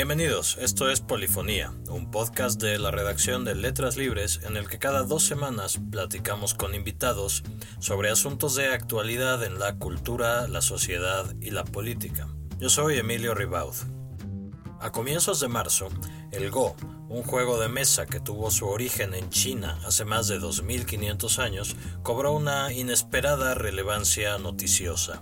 Bienvenidos, esto es Polifonía, un podcast de la redacción de Letras Libres en el que cada dos semanas platicamos con invitados sobre asuntos de actualidad en la cultura, la sociedad y la política. Yo soy Emilio Ribaud. A comienzos de marzo, el Go, un juego de mesa que tuvo su origen en China hace más de 2500 años, cobró una inesperada relevancia noticiosa.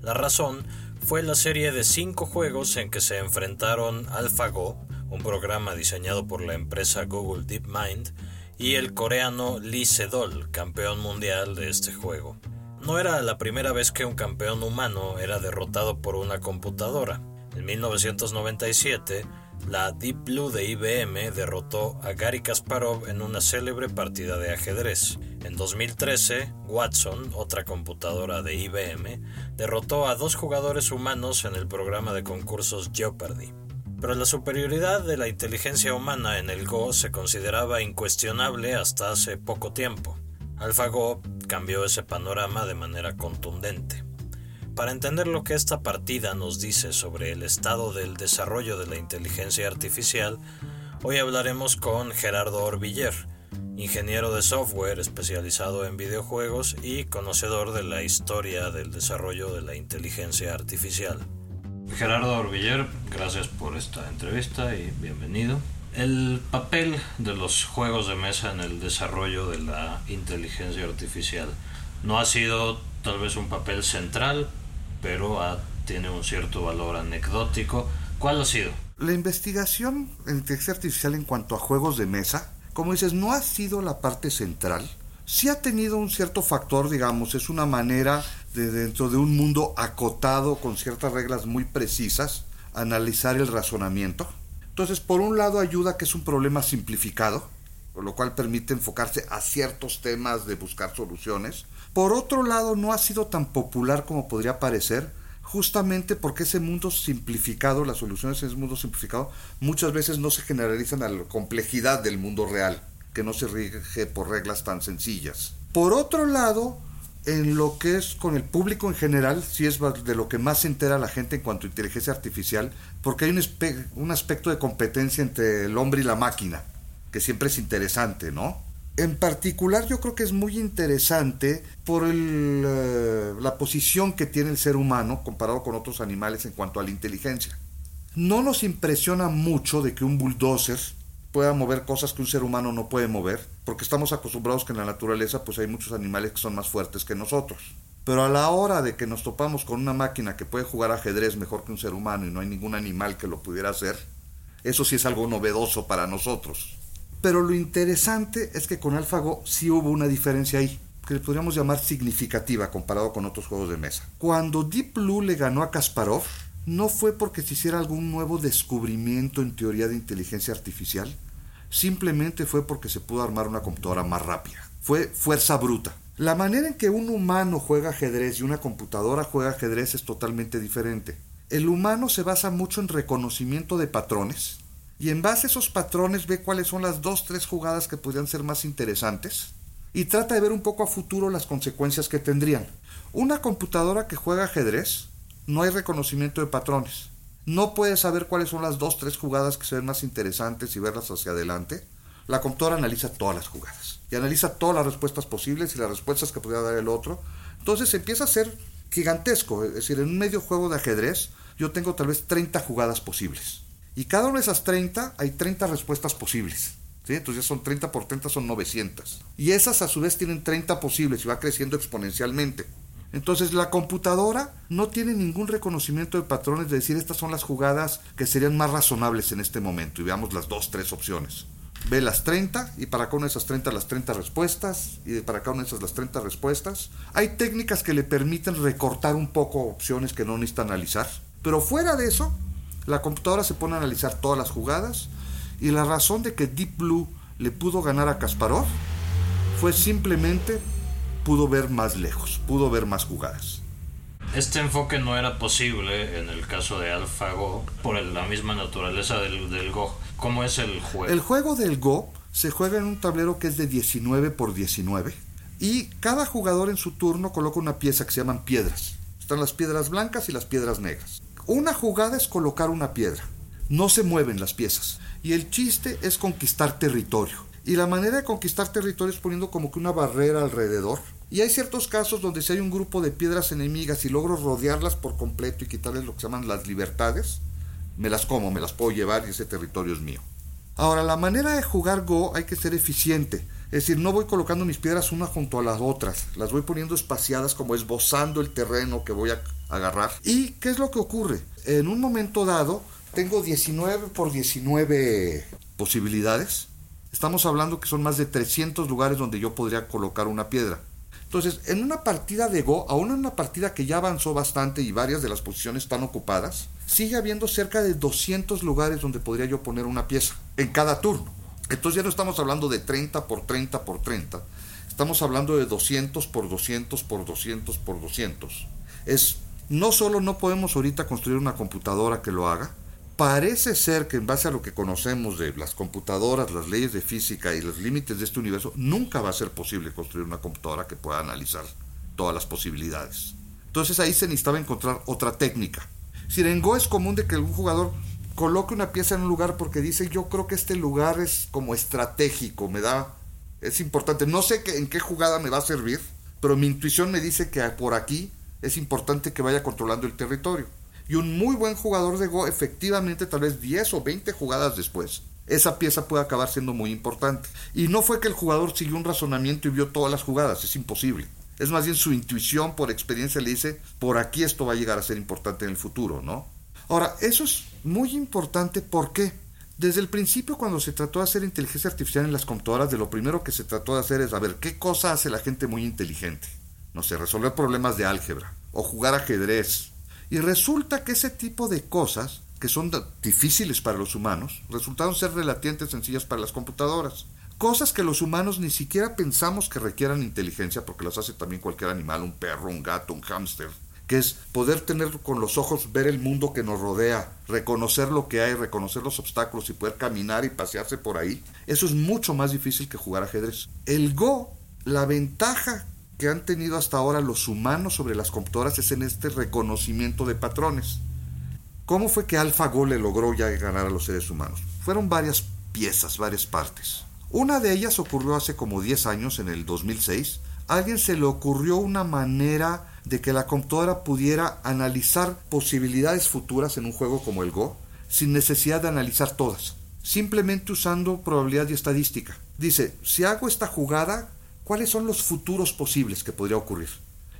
La razón fue la serie de cinco juegos en que se enfrentaron AlphaGo, un programa diseñado por la empresa Google DeepMind, y el coreano Lee Sedol, campeón mundial de este juego. No era la primera vez que un campeón humano era derrotado por una computadora. En 1997, la Deep Blue de IBM derrotó a Gary Kasparov en una célebre partida de ajedrez. En 2013, Watson, otra computadora de IBM, derrotó a dos jugadores humanos en el programa de concursos Jeopardy. Pero la superioridad de la inteligencia humana en el Go se consideraba incuestionable hasta hace poco tiempo. AlphaGo cambió ese panorama de manera contundente. Para entender lo que esta partida nos dice sobre el estado del desarrollo de la inteligencia artificial, hoy hablaremos con Gerardo Orbiller, ingeniero de software especializado en videojuegos y conocedor de la historia del desarrollo de la inteligencia artificial. Gerardo Orbiller, gracias por esta entrevista y bienvenido. El papel de los juegos de mesa en el desarrollo de la inteligencia artificial no ha sido tal vez un papel central, pero tiene un cierto valor anecdótico. ¿Cuál ha sido? La investigación en inteligencia artificial en cuanto a juegos de mesa, como dices, no ha sido la parte central. Sí ha tenido un cierto factor, digamos, es una manera de dentro de un mundo acotado con ciertas reglas muy precisas, analizar el razonamiento. Entonces, por un lado ayuda que es un problema simplificado, con lo cual permite enfocarse a ciertos temas de buscar soluciones. Por otro lado, no ha sido tan popular como podría parecer, justamente porque ese mundo simplificado, las soluciones en ese mundo simplificado, muchas veces no se generalizan a la complejidad del mundo real, que no se rige por reglas tan sencillas. Por otro lado, en lo que es con el público en general, sí es de lo que más se entera la gente en cuanto a inteligencia artificial, porque hay un, un aspecto de competencia entre el hombre y la máquina, que siempre es interesante, ¿no? En particular yo creo que es muy interesante por eh, la posición que tiene el ser humano comparado con otros animales en cuanto a la inteligencia. No nos impresiona mucho de que un bulldozer pueda mover cosas que un ser humano no puede mover, porque estamos acostumbrados que en la naturaleza pues hay muchos animales que son más fuertes que nosotros. Pero a la hora de que nos topamos con una máquina que puede jugar ajedrez mejor que un ser humano y no hay ningún animal que lo pudiera hacer, eso sí es algo novedoso para nosotros. Pero lo interesante es que con AlphaGo sí hubo una diferencia ahí, que le podríamos llamar significativa comparado con otros juegos de mesa. Cuando Deep Blue le ganó a Kasparov, no fue porque se hiciera algún nuevo descubrimiento en teoría de inteligencia artificial, simplemente fue porque se pudo armar una computadora más rápida. Fue fuerza bruta. La manera en que un humano juega ajedrez y una computadora juega ajedrez es totalmente diferente. El humano se basa mucho en reconocimiento de patrones, y en base a esos patrones ve cuáles son las dos, tres jugadas que podrían ser más interesantes y trata de ver un poco a futuro las consecuencias que tendrían. Una computadora que juega ajedrez no hay reconocimiento de patrones. No puede saber cuáles son las dos, tres jugadas que se ven más interesantes y verlas hacia adelante. La computadora analiza todas las jugadas y analiza todas las respuestas posibles y las respuestas que podría dar el otro. Entonces empieza a ser gigantesco. Es decir, en un medio juego de ajedrez yo tengo tal vez 30 jugadas posibles y cada una de esas 30 hay 30 respuestas posibles. ¿sí? Entonces ya son 30 por 30 son 900. Y esas a su vez tienen 30 posibles y va creciendo exponencialmente. Entonces la computadora no tiene ningún reconocimiento de patrones de decir estas son las jugadas que serían más razonables en este momento. Y veamos las dos, tres opciones. Ve las 30 y para cada una de esas 30 las 30 respuestas y para cada una de esas las 30 respuestas. Hay técnicas que le permiten recortar un poco opciones que no necesita analizar. Pero fuera de eso, la computadora se pone a analizar todas las jugadas y la razón de que Deep Blue le pudo ganar a Kasparov fue simplemente pudo ver más lejos, pudo ver más jugadas. Este enfoque no era posible en el caso de AlphaGo por la misma naturaleza del, del Go. ¿Cómo es el juego? El juego del Go se juega en un tablero que es de 19 por 19 y cada jugador en su turno coloca una pieza que se llaman piedras. Están las piedras blancas y las piedras negras. Una jugada es colocar una piedra. no se mueven las piezas. Y el chiste es conquistar territorio. Y la manera de conquistar territorio es poniendo como que una barrera alrededor. Y hay ciertos casos donde si hay un grupo de piedras enemigas y logro rodearlas por completo y quitarles lo que se llaman las libertades, me las como, me las puedo llevar y ese territorio es mío. Ahora, la manera de jugar Go hay que ser eficiente. Es decir, no voy colocando mis piedras una junto a las otras, las voy poniendo espaciadas como esbozando el terreno que voy a agarrar. ¿Y qué es lo que ocurre? En un momento dado, tengo 19 por 19 posibilidades. Estamos hablando que son más de 300 lugares donde yo podría colocar una piedra. Entonces, en una partida de Go, aún en una partida que ya avanzó bastante y varias de las posiciones están ocupadas, sigue habiendo cerca de 200 lugares donde podría yo poner una pieza en cada turno. Entonces ya no estamos hablando de 30 por 30 por 30, estamos hablando de 200 por 200 por 200 por 200. Es no solo no podemos ahorita construir una computadora que lo haga, parece ser que en base a lo que conocemos de las computadoras, las leyes de física y los límites de este universo, nunca va a ser posible construir una computadora que pueda analizar todas las posibilidades. Entonces ahí se necesitaba encontrar otra técnica. Si en Go es común de que un jugador coloque una pieza en un lugar porque dice yo creo que este lugar es como estratégico, me da, es importante, no sé en qué jugada me va a servir, pero mi intuición me dice que por aquí es importante que vaya controlando el territorio. Y un muy buen jugador de Go, efectivamente, tal vez 10 o 20 jugadas después, esa pieza puede acabar siendo muy importante. Y no fue que el jugador siguió un razonamiento y vio todas las jugadas, es imposible. Es más bien su intuición por experiencia le dice, por aquí esto va a llegar a ser importante en el futuro, ¿no? Ahora, eso es muy importante porque desde el principio cuando se trató de hacer inteligencia artificial en las computadoras, de lo primero que se trató de hacer es a ver qué cosa hace la gente muy inteligente no sé, resolver problemas de álgebra o jugar ajedrez. Y resulta que ese tipo de cosas, que son difíciles para los humanos, resultaron ser relativamente sencillas para las computadoras. Cosas que los humanos ni siquiera pensamos que requieran inteligencia, porque las hace también cualquier animal, un perro, un gato, un hámster, que es poder tener con los ojos, ver el mundo que nos rodea, reconocer lo que hay, reconocer los obstáculos y poder caminar y pasearse por ahí. Eso es mucho más difícil que jugar ajedrez. El Go, la ventaja que han tenido hasta ahora los humanos sobre las computadoras es en este reconocimiento de patrones. ¿Cómo fue que AlphaGo le logró ya ganar a los seres humanos? Fueron varias piezas, varias partes. Una de ellas ocurrió hace como 10 años, en el 2006. A alguien se le ocurrió una manera de que la computadora pudiera analizar posibilidades futuras en un juego como el Go, sin necesidad de analizar todas, simplemente usando probabilidad y estadística. Dice, si hago esta jugada, cuáles son los futuros posibles que podría ocurrir.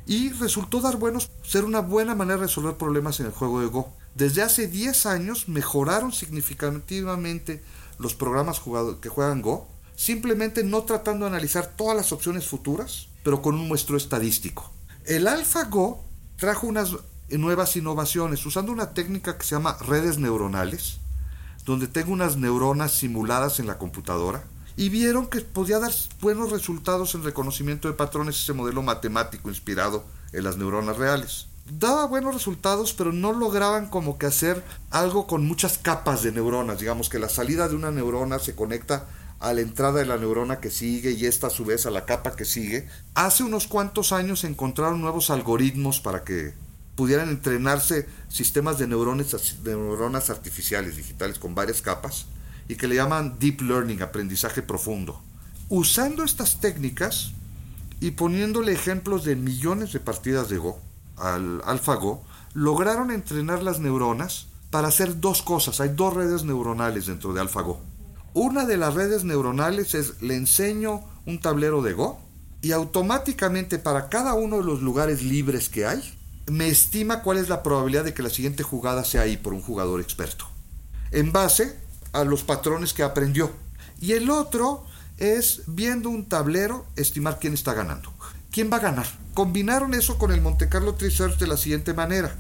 Y resultó dar buenos, ser una buena manera de resolver problemas en el juego de Go. Desde hace 10 años mejoraron significativamente los programas que juegan Go, simplemente no tratando de analizar todas las opciones futuras, pero con un muestro estadístico. El AlphaGo trajo unas nuevas innovaciones usando una técnica que se llama redes neuronales, donde tengo unas neuronas simuladas en la computadora y vieron que podía dar buenos resultados en reconocimiento de patrones ese modelo matemático inspirado en las neuronas reales. Daba buenos resultados, pero no lograban como que hacer algo con muchas capas de neuronas, digamos que la salida de una neurona se conecta a la entrada de la neurona que sigue y esta a su vez a la capa que sigue. Hace unos cuantos años encontraron nuevos algoritmos para que pudieran entrenarse sistemas de neuronas, de neuronas artificiales digitales con varias capas y que le llaman Deep Learning, aprendizaje profundo. Usando estas técnicas y poniéndole ejemplos de millones de partidas de Go al AlphaGo, lograron entrenar las neuronas para hacer dos cosas. Hay dos redes neuronales dentro de AlphaGo. Una de las redes neuronales es le enseño un tablero de Go y automáticamente para cada uno de los lugares libres que hay, me estima cuál es la probabilidad de que la siguiente jugada sea ahí por un jugador experto. En base a los patrones que aprendió. Y el otro es viendo un tablero estimar quién está ganando. ¿Quién va a ganar? Combinaron eso con el Monte Carlo Tree Search de la siguiente manera.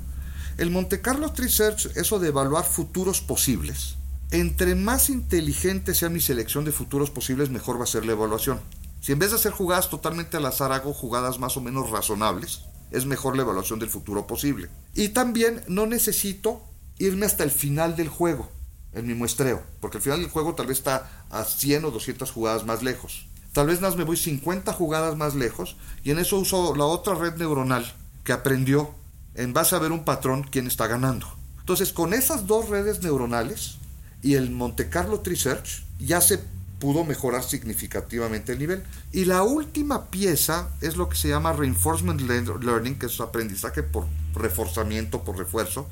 El Monte Carlo Tree Search, eso de evaluar futuros posibles. Entre más inteligente sea mi selección de futuros posibles, mejor va a ser la evaluación. Si en vez de hacer jugadas totalmente al azar hago jugadas más o menos razonables, es mejor la evaluación del futuro posible. Y también no necesito irme hasta el final del juego en mi muestreo, porque al final del juego tal vez está a 100 o 200 jugadas más lejos. Tal vez más me voy 50 jugadas más lejos y en eso uso la otra red neuronal que aprendió en base a ver un patrón quién está ganando. Entonces, con esas dos redes neuronales y el Monte Carlo Tree Search, ya se pudo mejorar significativamente el nivel. Y la última pieza es lo que se llama Reinforcement Learning, que es aprendizaje por reforzamiento, por refuerzo.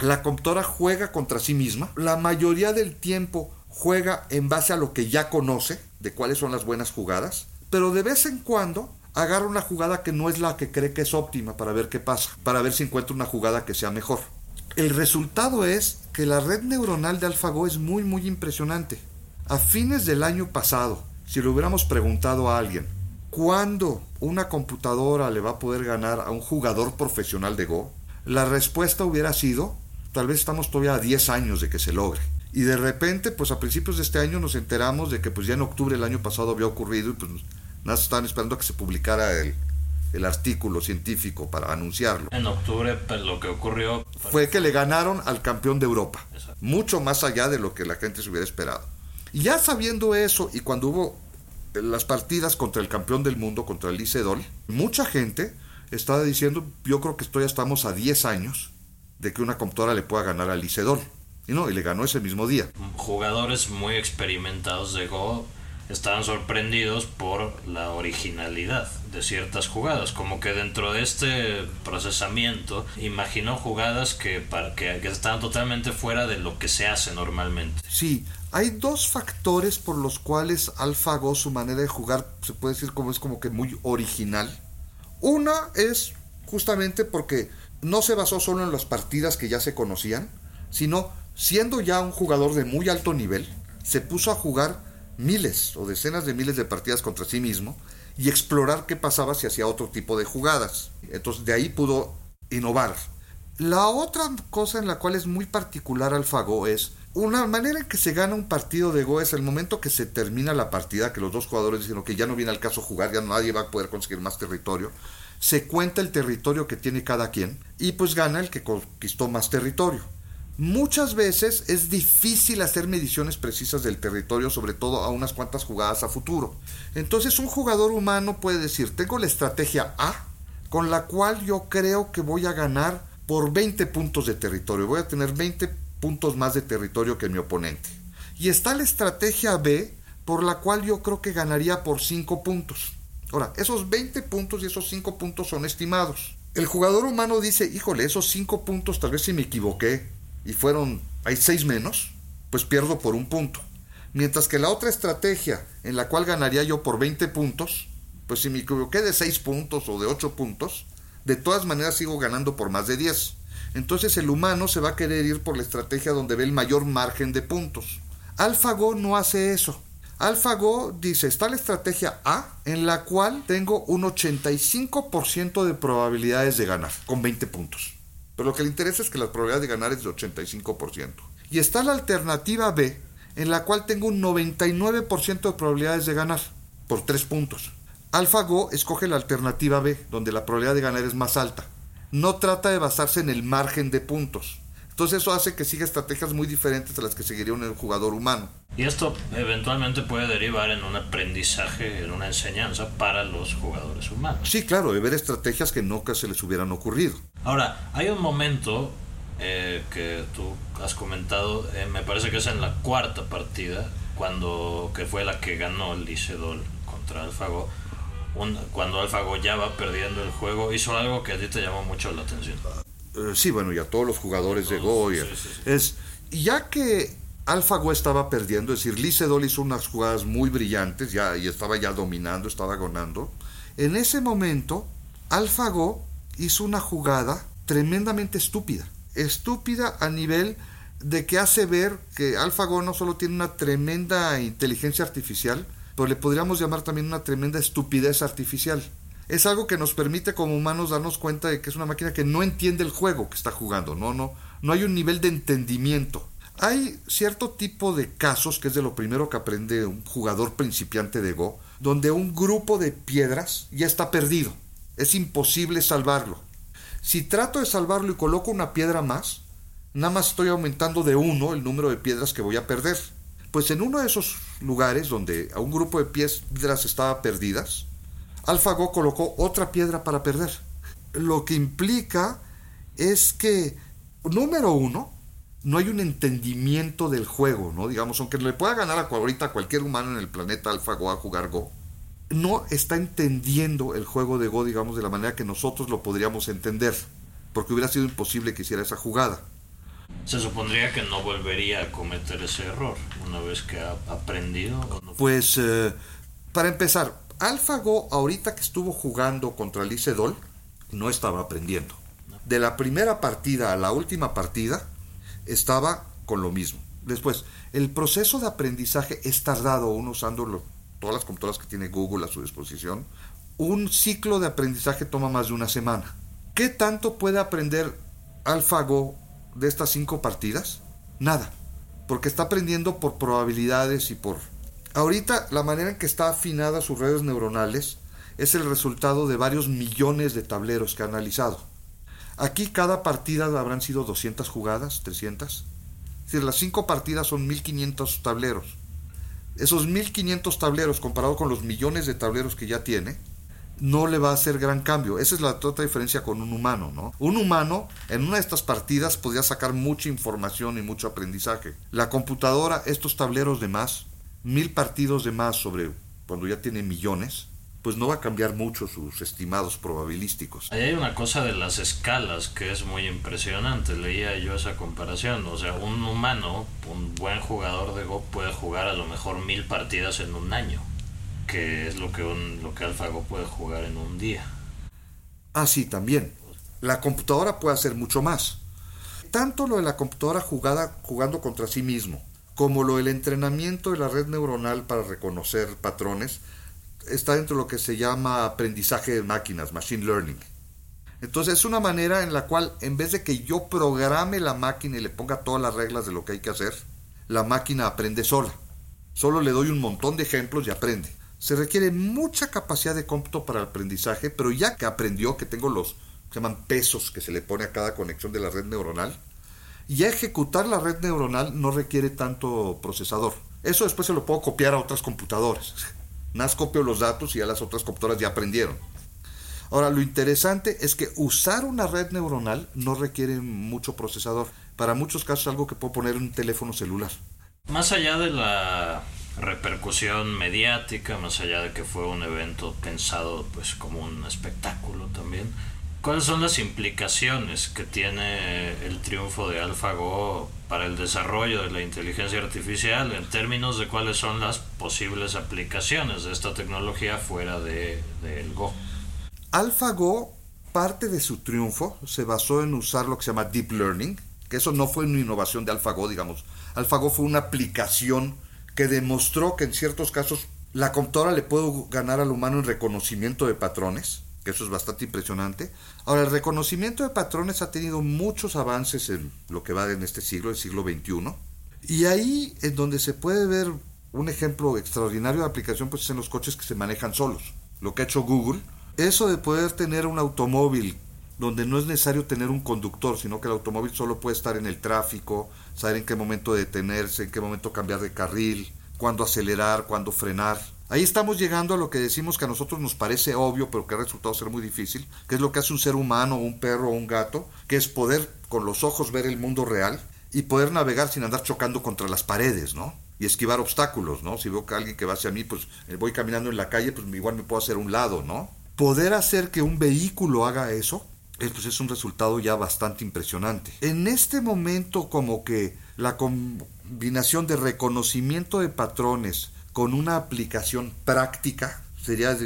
La computadora juega contra sí misma. La mayoría del tiempo juega en base a lo que ya conoce, de cuáles son las buenas jugadas, pero de vez en cuando agarra una jugada que no es la que cree que es óptima para ver qué pasa, para ver si encuentra una jugada que sea mejor. El resultado es que la red neuronal de AlphaGo es muy muy impresionante. A fines del año pasado, si le hubiéramos preguntado a alguien, ¿cuándo una computadora le va a poder ganar a un jugador profesional de Go? La respuesta hubiera sido, tal vez estamos todavía a 10 años de que se logre. Y de repente, pues a principios de este año nos enteramos de que pues ya en octubre del año pasado había ocurrido y pues nada, estaban esperando a que se publicara el, el artículo científico para anunciarlo. En octubre pues, lo que ocurrió fue que le ganaron al campeón de Europa, mucho más allá de lo que la gente se hubiera esperado. Y ya sabiendo eso y cuando hubo las partidas contra el campeón del mundo, contra el Licedol, mucha gente estaba diciendo, yo creo que esto ya estamos a 10 años de que una computadora le pueda ganar al Licedol. Y no, y le ganó ese mismo día. Jugadores muy experimentados de Go estaban sorprendidos por la originalidad de ciertas jugadas, como que dentro de este procesamiento imaginó jugadas que, para, que, estaban totalmente fuera de lo que se hace normalmente. Sí, hay dos factores por los cuales AlphaGo, su manera de jugar, se puede decir como es como que muy original. Una es justamente porque no se basó solo en las partidas que ya se conocían, sino siendo ya un jugador de muy alto nivel, se puso a jugar miles o decenas de miles de partidas contra sí mismo y explorar qué pasaba si hacía otro tipo de jugadas. Entonces de ahí pudo innovar. La otra cosa en la cual es muy particular AlphaGo es una manera en que se gana un partido de Go es el momento que se termina la partida, que los dos jugadores dicen que ya no viene al caso jugar, ya nadie va a poder conseguir más territorio. Se cuenta el territorio que tiene cada quien y pues gana el que conquistó más territorio. Muchas veces es difícil hacer mediciones precisas del territorio, sobre todo a unas cuantas jugadas a futuro. Entonces un jugador humano puede decir, tengo la estrategia A, con la cual yo creo que voy a ganar por 20 puntos de territorio, voy a tener 20 puntos más de territorio que mi oponente. Y está la estrategia B, por la cual yo creo que ganaría por 5 puntos. Ahora, esos 20 puntos y esos 5 puntos son estimados. El jugador humano dice, híjole, esos 5 puntos tal vez si me equivoqué, y fueron, hay seis menos, pues pierdo por un punto. Mientras que la otra estrategia en la cual ganaría yo por 20 puntos, pues si me equivoqué de 6 puntos o de 8 puntos, de todas maneras sigo ganando por más de 10. Entonces el humano se va a querer ir por la estrategia donde ve el mayor margen de puntos. AlphaGo no hace eso. AlphaGo dice, está la estrategia A en la cual tengo un 85% de probabilidades de ganar con 20 puntos. Pero lo que le interesa es que la probabilidad de ganar es de 85%. Y está la alternativa B, en la cual tengo un 99% de probabilidades de ganar, por 3 puntos. AlphaGo escoge la alternativa B, donde la probabilidad de ganar es más alta. No trata de basarse en el margen de puntos. Entonces eso hace que siga estrategias muy diferentes a las que seguiría un jugador humano. Y esto eventualmente puede derivar en un aprendizaje, en una enseñanza para los jugadores humanos. Sí, claro, de ver estrategias que nunca se les hubieran ocurrido. Ahora, hay un momento eh, que tú has comentado, eh, me parece que es en la cuarta partida, cuando que fue la que ganó el Licedol contra Alfago. cuando Alfago ya va perdiendo el juego, hizo algo que a ti te llamó mucho la atención. Eh, sí, bueno, y a todos los jugadores de Go. Es, ya que AlphaGo estaba perdiendo, es decir, Licedol hizo unas jugadas muy brillantes ya, y estaba ya dominando, estaba ganando. En ese momento, AlphaGo hizo una jugada tremendamente estúpida. Estúpida a nivel de que hace ver que AlphaGo no solo tiene una tremenda inteligencia artificial, pero le podríamos llamar también una tremenda estupidez artificial es algo que nos permite como humanos darnos cuenta de que es una máquina que no entiende el juego que está jugando, no, no, no hay un nivel de entendimiento. Hay cierto tipo de casos, que es de lo primero que aprende un jugador principiante de Go, donde un grupo de piedras ya está perdido. Es imposible salvarlo. Si trato de salvarlo y coloco una piedra más, nada más estoy aumentando de uno el número de piedras que voy a perder. Pues en uno de esos lugares donde a un grupo de piedras estaba perdidas, AlphaGo colocó otra piedra para perder. Lo que implica es que número uno, no hay un entendimiento del juego, ¿no? Digamos, aunque le pueda ganar a ahorita cualquier humano en el planeta AlphaGo a jugar Go, no está entendiendo el juego de Go, digamos, de la manera que nosotros lo podríamos entender, porque hubiera sido imposible que hiciera esa jugada. Se supondría que no volvería a cometer ese error una vez que ha aprendido. Pues, eh, para empezar, AlphaGo, ahorita que estuvo jugando contra Licedol, no estaba aprendiendo. De la primera partida a la última partida, estaba con lo mismo. Después, el proceso de aprendizaje es tardado, uno usando todas las computadoras que tiene Google a su disposición. Un ciclo de aprendizaje toma más de una semana. ¿Qué tanto puede aprender AlphaGo de estas cinco partidas? Nada, porque está aprendiendo por probabilidades y por... Ahorita la manera en que está afinada sus redes neuronales es el resultado de varios millones de tableros que ha analizado. Aquí cada partida habrán sido 200 jugadas, 300. Es decir, las cinco partidas son 1500 tableros. Esos 1500 tableros comparado con los millones de tableros que ya tiene, no le va a hacer gran cambio. Esa es la otra diferencia con un humano, ¿no? Un humano en una de estas partidas podría sacar mucha información y mucho aprendizaje. La computadora, estos tableros de más, mil partidos de más sobre cuando ya tiene millones, pues no va a cambiar mucho sus estimados probabilísticos. Ahí hay una cosa de las escalas que es muy impresionante. Leía yo esa comparación. O sea, un humano, un buen jugador de Go puede jugar a lo mejor mil partidas en un año, que es lo que, un, lo que AlphaGo puede jugar en un día. Ah, sí, también. La computadora puede hacer mucho más. Tanto lo de la computadora jugada, jugando contra sí mismo, como lo del entrenamiento de la red neuronal para reconocer patrones, está dentro de lo que se llama aprendizaje de máquinas, machine learning. Entonces es una manera en la cual en vez de que yo programe la máquina y le ponga todas las reglas de lo que hay que hacer, la máquina aprende sola. Solo le doy un montón de ejemplos y aprende. Se requiere mucha capacidad de cómputo para el aprendizaje, pero ya que aprendió que tengo los se llaman pesos que se le pone a cada conexión de la red neuronal, ya ejecutar la red neuronal no requiere tanto procesador. Eso después se lo puedo copiar a otras computadoras. Más copio los datos y ya las otras computadoras ya aprendieron. Ahora, lo interesante es que usar una red neuronal no requiere mucho procesador. Para muchos casos algo que puedo poner en un teléfono celular. Más allá de la repercusión mediática, más allá de que fue un evento pensado pues como un espectáculo también, ¿Cuáles son las implicaciones que tiene el triunfo de AlphaGo para el desarrollo de la inteligencia artificial en términos de cuáles son las posibles aplicaciones de esta tecnología fuera del de, Go? AlphaGo, parte de su triunfo se basó en usar lo que se llama Deep Learning, que eso no fue una innovación de AlphaGo, digamos. AlphaGo fue una aplicación que demostró que en ciertos casos la computadora le puede ganar al humano en reconocimiento de patrones eso es bastante impresionante. Ahora, el reconocimiento de patrones ha tenido muchos avances en lo que va en este siglo, el siglo XXI. Y ahí es donde se puede ver un ejemplo extraordinario de aplicación, pues es en los coches que se manejan solos. Lo que ha hecho Google, eso de poder tener un automóvil donde no es necesario tener un conductor, sino que el automóvil solo puede estar en el tráfico, saber en qué momento detenerse, en qué momento cambiar de carril, cuándo acelerar, cuándo frenar Ahí estamos llegando a lo que decimos que a nosotros nos parece obvio, pero que ha resultado ser muy difícil, que es lo que hace un ser humano, un perro o un gato, que es poder con los ojos ver el mundo real y poder navegar sin andar chocando contra las paredes, ¿no? Y esquivar obstáculos, ¿no? Si veo que alguien que va hacia mí, pues eh, voy caminando en la calle, pues igual me puedo hacer un lado, ¿no? Poder hacer que un vehículo haga eso, eh, pues es un resultado ya bastante impresionante. En este momento como que la combinación de reconocimiento de patrones, con una aplicación práctica, sería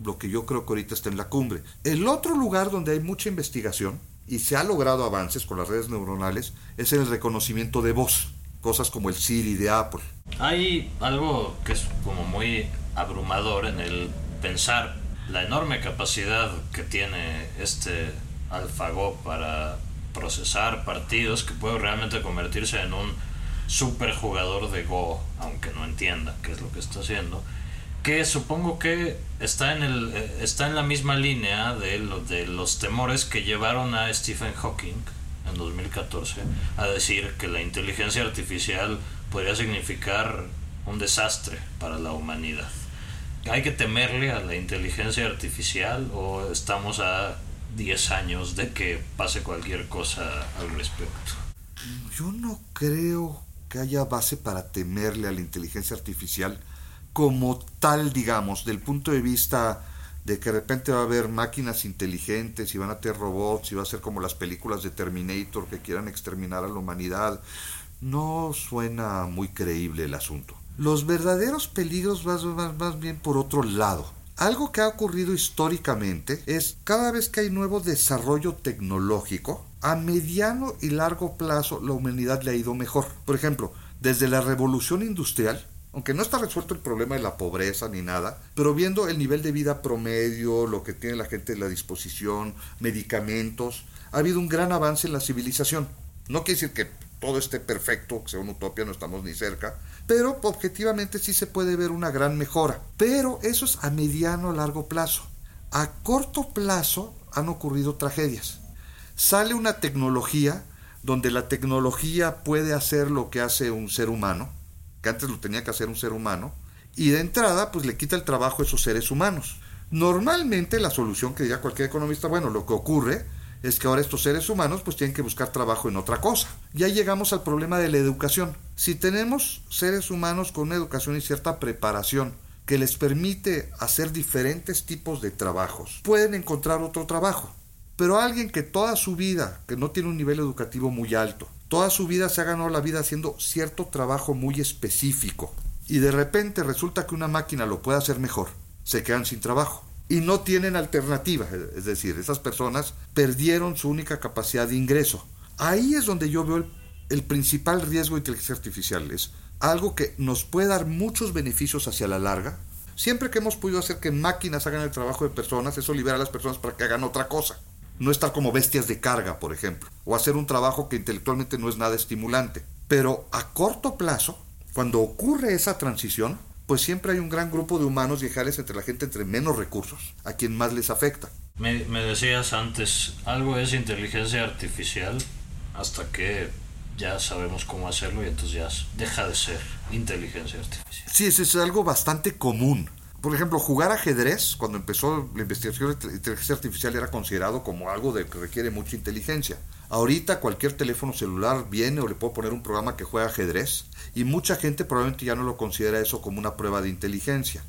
lo que yo creo que ahorita está en la cumbre. El otro lugar donde hay mucha investigación y se ha logrado avances con las redes neuronales es el reconocimiento de voz, cosas como el Siri de Apple. Hay algo que es como muy abrumador en el pensar la enorme capacidad que tiene este AlphaGo para procesar partidos que puede realmente convertirse en un super jugador de Go, aunque no entienda qué es lo que está haciendo, que supongo que está en, el, eh, está en la misma línea de, los temores que llevaron a Stephen Hawking en 2014 a decir que la inteligencia artificial podría significar un desastre para la humanidad. ¿Hay que temerle a la inteligencia artificial o estamos a 10 años de que pase cualquier cosa al respecto. Yo no creo que haya base para temerle a la inteligencia artificial como tal, digamos, del punto de vista de que de repente va a haber máquinas inteligentes y van a tener robots y va a ser como las películas de Terminator que quieran exterminar a la humanidad. No suena muy creíble el asunto. Los verdaderos peligros van más bien por otro lado. Algo que ha ocurrido históricamente es cada vez que hay nuevo desarrollo tecnológico, a mediano y largo plazo la humanidad le ha ido mejor. Por ejemplo, desde la revolución industrial, aunque no está resuelto el problema de la pobreza ni nada, pero viendo el nivel de vida promedio, lo que tiene la gente a la disposición, medicamentos, ha habido un gran avance en la civilización. No quiere decir que todo esté perfecto, que sea una utopía, no estamos ni cerca, pero objetivamente sí se puede ver una gran mejora. Pero eso es a mediano largo plazo. A corto plazo han ocurrido tragedias. Sale una tecnología donde la tecnología puede hacer lo que hace un ser humano, que antes lo tenía que hacer un ser humano, y de entrada pues le quita el trabajo a esos seres humanos. Normalmente la solución que diría cualquier economista, bueno, lo que ocurre es que ahora estos seres humanos pues tienen que buscar trabajo en otra cosa. Ya llegamos al problema de la educación. Si tenemos seres humanos con una educación y cierta preparación que les permite hacer diferentes tipos de trabajos, pueden encontrar otro trabajo. Pero alguien que toda su vida, que no tiene un nivel educativo muy alto, toda su vida se ha ganado la vida haciendo cierto trabajo muy específico y de repente resulta que una máquina lo puede hacer mejor, se quedan sin trabajo y no tienen alternativa, es decir, esas personas perdieron su única capacidad de ingreso. Ahí es donde yo veo el, principal riesgo de inteligencia artificial, es algo que nos puede dar muchos beneficios hacia la larga. Siempre que hemos podido hacer que máquinas hagan el trabajo de personas, eso libera a las personas para que hagan otra cosa no estar como bestias de carga, por ejemplo, o hacer un trabajo que intelectualmente no es nada estimulante. Pero a corto plazo, cuando ocurre esa transición, pues siempre hay un gran grupo de humanos viejales entre la gente entre menos recursos, a quien más les afecta. Me, me decías antes, algo es inteligencia artificial hasta que ya sabemos cómo hacerlo y entonces ya deja de ser inteligencia artificial. Sí, eso es algo bastante común por ejemplo, jugar ajedrez, cuando empezó la investigación de inteligencia artificial, era considerado como algo de que requiere mucha inteligencia. Ahorita cualquier teléfono celular viene o le puedo poner un programa que juega ajedrez y mucha gente probablemente ya no lo considera eso como una prueba de inteligencia.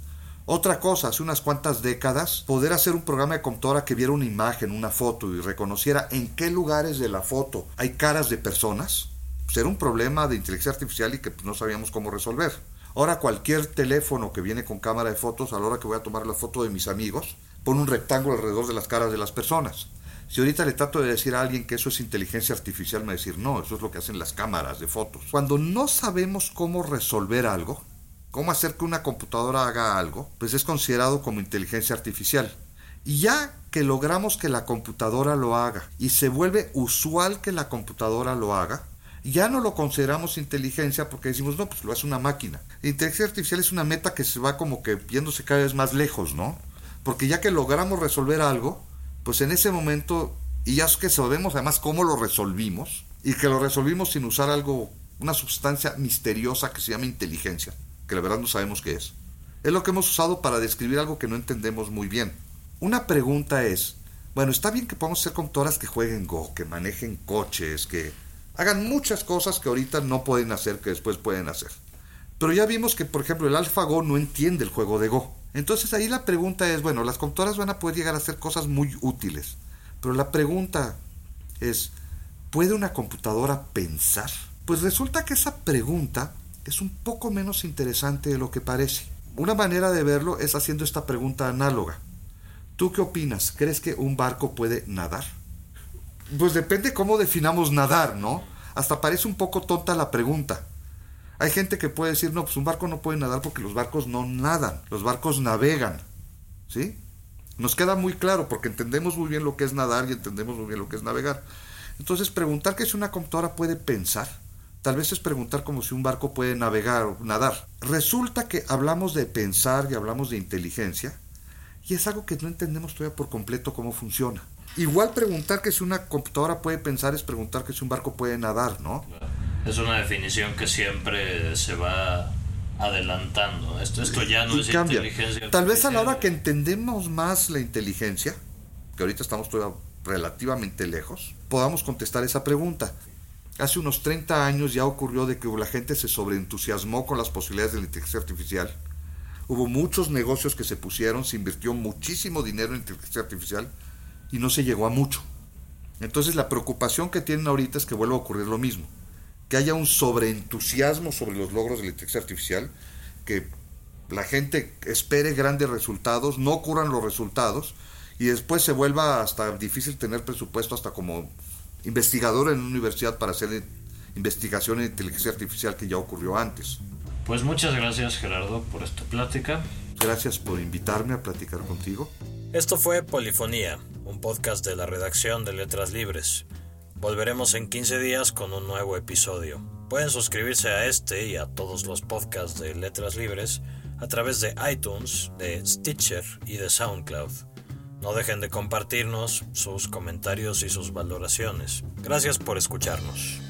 Otra cosa, hace unas cuantas décadas, poder hacer un programa de computadora que viera una imagen, una foto y reconociera en qué lugares de la foto hay caras de personas, pues era un problema de inteligencia artificial y que no sabíamos cómo resolver. Ahora cualquier teléfono que viene con cámara de fotos, a la hora que voy a tomar la foto de mis amigos, pone un rectángulo alrededor de las caras de las personas. Si ahorita le trato de decir a alguien que eso es inteligencia artificial, me va a decir, no, eso es lo que hacen las cámaras de fotos. Cuando no sabemos cómo resolver algo, cómo hacer que una computadora haga algo, pues es considerado como inteligencia artificial. Y ya que logramos que la computadora lo haga y se vuelve usual que la computadora lo haga, ya no lo consideramos inteligencia porque decimos, no, pues lo hace una máquina. inteligencia artificial es una meta que se va como que viéndose cada vez más lejos, ¿no? Porque ya que logramos resolver algo, pues en ese momento, y ya es que sabemos además cómo lo resolvimos, y que lo resolvimos sin usar algo, una sustancia misteriosa que se llama inteligencia, que la verdad no sabemos qué es. Es lo que hemos usado para describir algo que no entendemos muy bien. Una pregunta es, bueno, está bien que podamos ser computadoras que jueguen Go, que manejen coches, que hagan muchas cosas que ahorita no pueden hacer, que después pueden hacer. Pero ya vimos que, por ejemplo, el AlphaGo no entiende el juego de Go. Entonces ahí la pregunta es, bueno, las computadoras van a poder llegar a hacer cosas muy útiles. Pero la pregunta es, ¿puede una computadora pensar? Pues resulta que esa pregunta es un poco menos interesante de lo que parece. Una manera de verlo es haciendo esta pregunta análoga. ¿Tú qué opinas? ¿Crees que un barco puede nadar? Pues depende cómo definamos nadar, ¿no? Hasta parece un poco tonta la pregunta. Hay gente que puede decir, no, pues un barco no puede nadar porque los barcos no nadan, los barcos navegan. ¿Sí? Nos queda muy claro porque entendemos muy bien lo que es nadar y entendemos muy bien lo que es navegar. Entonces, preguntar que si una computadora puede pensar, tal vez es preguntar como si un barco puede navegar o nadar. Resulta que hablamos de pensar y hablamos de inteligencia y es algo que no entendemos todavía por completo cómo funciona. Igual preguntar que si una computadora puede pensar es preguntar que si un barco puede nadar, ¿no? Es una definición que siempre se va adelantando. Esto, esto ya no es inteligencia. Tal vez a la hora que entendemos más la inteligencia, que ahorita estamos todavía relativamente lejos, podamos contestar esa pregunta. Hace unos 30 años ya ocurrió de que la gente se sobreentusiasmó con las posibilidades de la inteligencia artificial. Hubo muchos negocios que se pusieron, se invirtió muchísimo dinero en inteligencia artificial y no se llegó a mucho. Entonces la preocupación que tienen ahorita es que vuelva a ocurrir lo mismo, que haya un sobreentusiasmo sobre los logros de la inteligencia artificial, que la gente espere grandes resultados, no ocurran los resultados y después se vuelva hasta difícil tener presupuesto hasta como investigador en una universidad para hacer investigación en inteligencia artificial que ya ocurrió antes. Pues muchas gracias Gerardo por esta plática. Gracias por invitarme a platicar contigo. Esto fue Polifonía, un podcast de la redacción de Letras Libres. Volveremos en 15 días con un nuevo episodio. Pueden suscribirse a este y a todos los podcasts de Letras Libres a través de iTunes, de Stitcher y de SoundCloud. No dejen de compartirnos sus comentarios y sus valoraciones. Gracias por escucharnos.